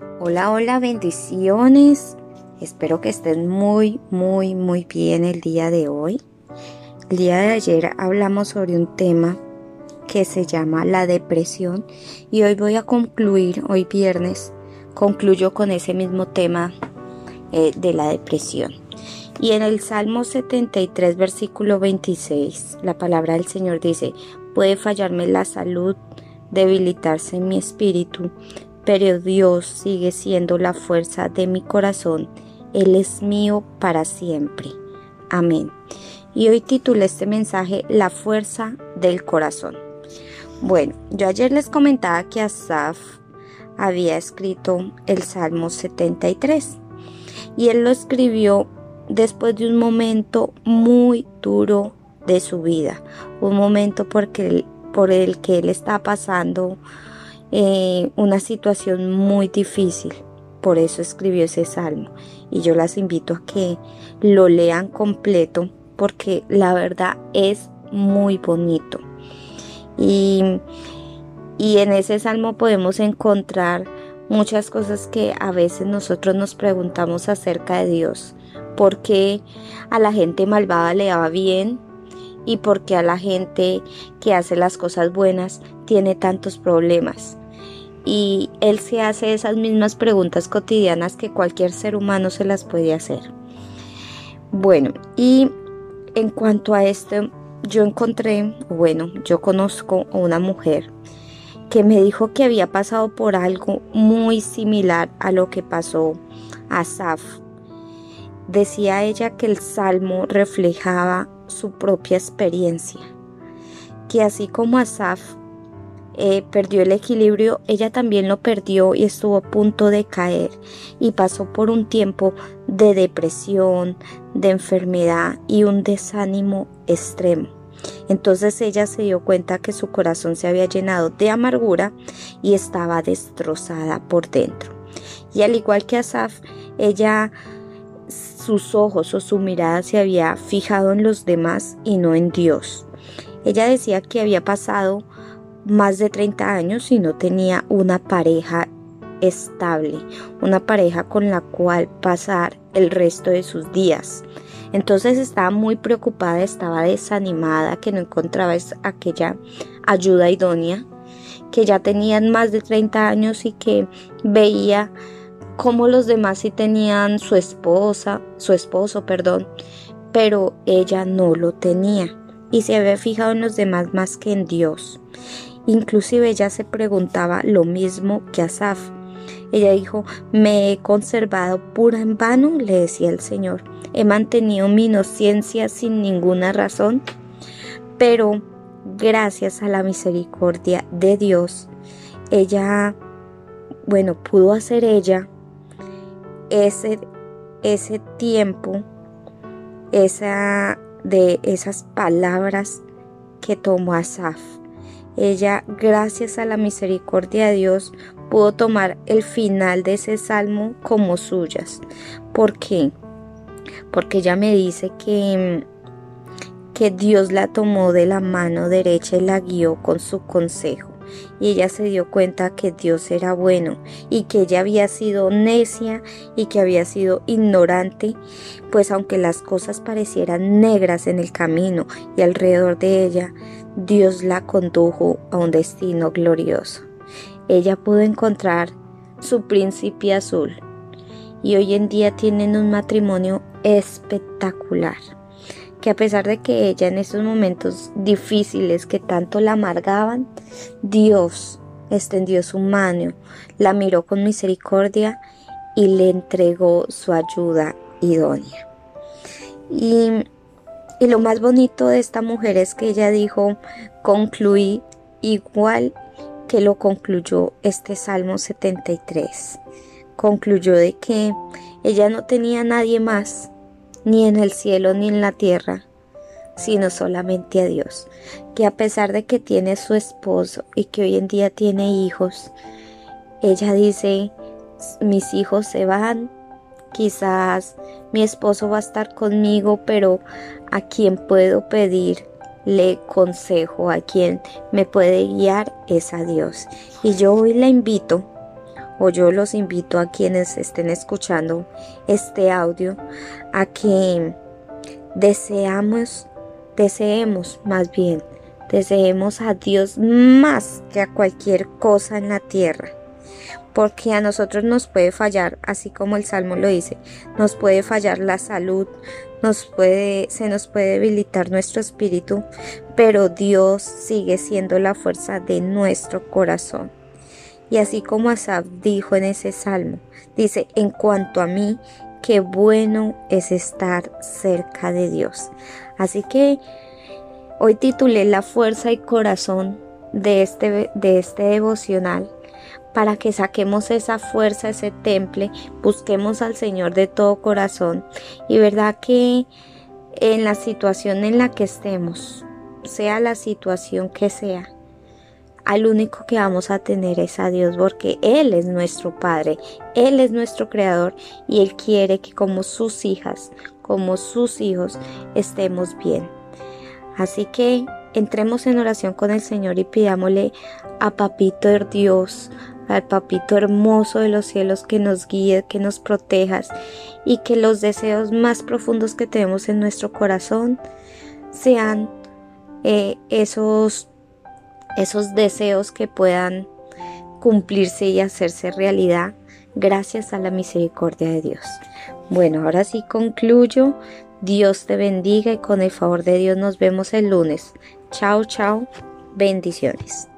Hola, hola, bendiciones. Espero que estén muy, muy, muy bien el día de hoy. El día de ayer hablamos sobre un tema que se llama la depresión y hoy voy a concluir, hoy viernes, concluyo con ese mismo tema eh, de la depresión. Y en el Salmo 73, versículo 26, la palabra del Señor dice, puede fallarme la salud, debilitarse mi espíritu, pero Dios sigue siendo la fuerza de mi corazón. Él es mío para siempre. Amén. Y hoy titulé este mensaje La fuerza del corazón. Bueno, yo ayer les comentaba que Asaf había escrito el Salmo 73 y él lo escribió después de un momento muy duro de su vida, un momento porque, por el que él está pasando eh, una situación muy difícil. Por eso escribió ese salmo. Y yo las invito a que lo lean completo porque la verdad es muy bonito. Y, y en ese salmo podemos encontrar muchas cosas que a veces nosotros nos preguntamos acerca de Dios. ¿Por qué a la gente malvada le va bien? ¿Y por qué a la gente que hace las cosas buenas tiene tantos problemas? Y él se hace esas mismas preguntas cotidianas que cualquier ser humano se las puede hacer. Bueno, y en cuanto a esto, yo encontré, bueno, yo conozco a una mujer que me dijo que había pasado por algo muy similar a lo que pasó a Saf. Decía ella que el salmo reflejaba su propia experiencia, que así como Asaf eh, perdió el equilibrio, ella también lo perdió y estuvo a punto de caer y pasó por un tiempo de depresión, de enfermedad y un desánimo extremo. Entonces ella se dio cuenta que su corazón se había llenado de amargura y estaba destrozada por dentro. Y al igual que Asaf, ella sus ojos o su mirada se había fijado en los demás y no en Dios. Ella decía que había pasado más de 30 años y no tenía una pareja estable, una pareja con la cual pasar el resto de sus días. Entonces estaba muy preocupada, estaba desanimada, que no encontraba aquella ayuda idónea, que ya tenían más de 30 años y que veía como los demás sí tenían su esposa, su esposo, perdón, pero ella no lo tenía y se había fijado en los demás más que en Dios. Inclusive ella se preguntaba lo mismo que Asaf. Ella dijo, me he conservado pura en vano, le decía el Señor. He mantenido mi inocencia sin ninguna razón, pero gracias a la misericordia de Dios, ella, bueno, pudo hacer ella ese, ese tiempo, esa, de esas palabras que tomó Asaf ella, gracias a la misericordia de Dios, pudo tomar el final de ese salmo como suyas. ¿Por qué? Porque ella me dice que, que Dios la tomó de la mano derecha y la guió con su consejo y ella se dio cuenta que Dios era bueno y que ella había sido necia y que había sido ignorante, pues aunque las cosas parecieran negras en el camino y alrededor de ella, Dios la condujo a un destino glorioso. Ella pudo encontrar su príncipe azul y hoy en día tienen un matrimonio espectacular que a pesar de que ella en esos momentos difíciles que tanto la amargaban, Dios extendió su mano, la miró con misericordia y le entregó su ayuda idónea. Y y lo más bonito de esta mujer es que ella dijo, concluí igual que lo concluyó este Salmo 73. Concluyó de que ella no tenía nadie más, ni en el cielo ni en la tierra, sino solamente a Dios. Que a pesar de que tiene su esposo y que hoy en día tiene hijos, ella dice, mis hijos se van, Quizás mi esposo va a estar conmigo, pero ¿a quién puedo pedirle consejo? ¿A quien me puede guiar? Es a Dios. Y yo hoy la invito, o yo los invito a quienes estén escuchando este audio a que deseamos, deseemos más bien, deseemos a Dios más que a cualquier cosa en la tierra porque a nosotros nos puede fallar, así como el Salmo lo dice, nos puede fallar la salud, nos puede, se nos puede debilitar nuestro espíritu, pero Dios sigue siendo la fuerza de nuestro corazón. Y así como Asaf dijo en ese salmo, dice, en cuanto a mí, qué bueno es estar cerca de Dios. Así que hoy titulé La fuerza y corazón de este, de este devocional para que saquemos esa fuerza, ese temple, busquemos al Señor de todo corazón. Y verdad que en la situación en la que estemos, sea la situación que sea, al único que vamos a tener es a Dios porque Él es nuestro Padre, Él es nuestro Creador y Él quiere que como sus hijas, como sus hijos, estemos bien. Así que entremos en oración con el Señor y pidámosle a Papito Dios, al papito hermoso de los cielos que nos guíe, que nos protejas y que los deseos más profundos que tenemos en nuestro corazón sean eh, esos, esos deseos que puedan cumplirse y hacerse realidad gracias a la misericordia de Dios. Bueno, ahora sí concluyo. Dios te bendiga y con el favor de Dios nos vemos el lunes. Chao, chao. Bendiciones.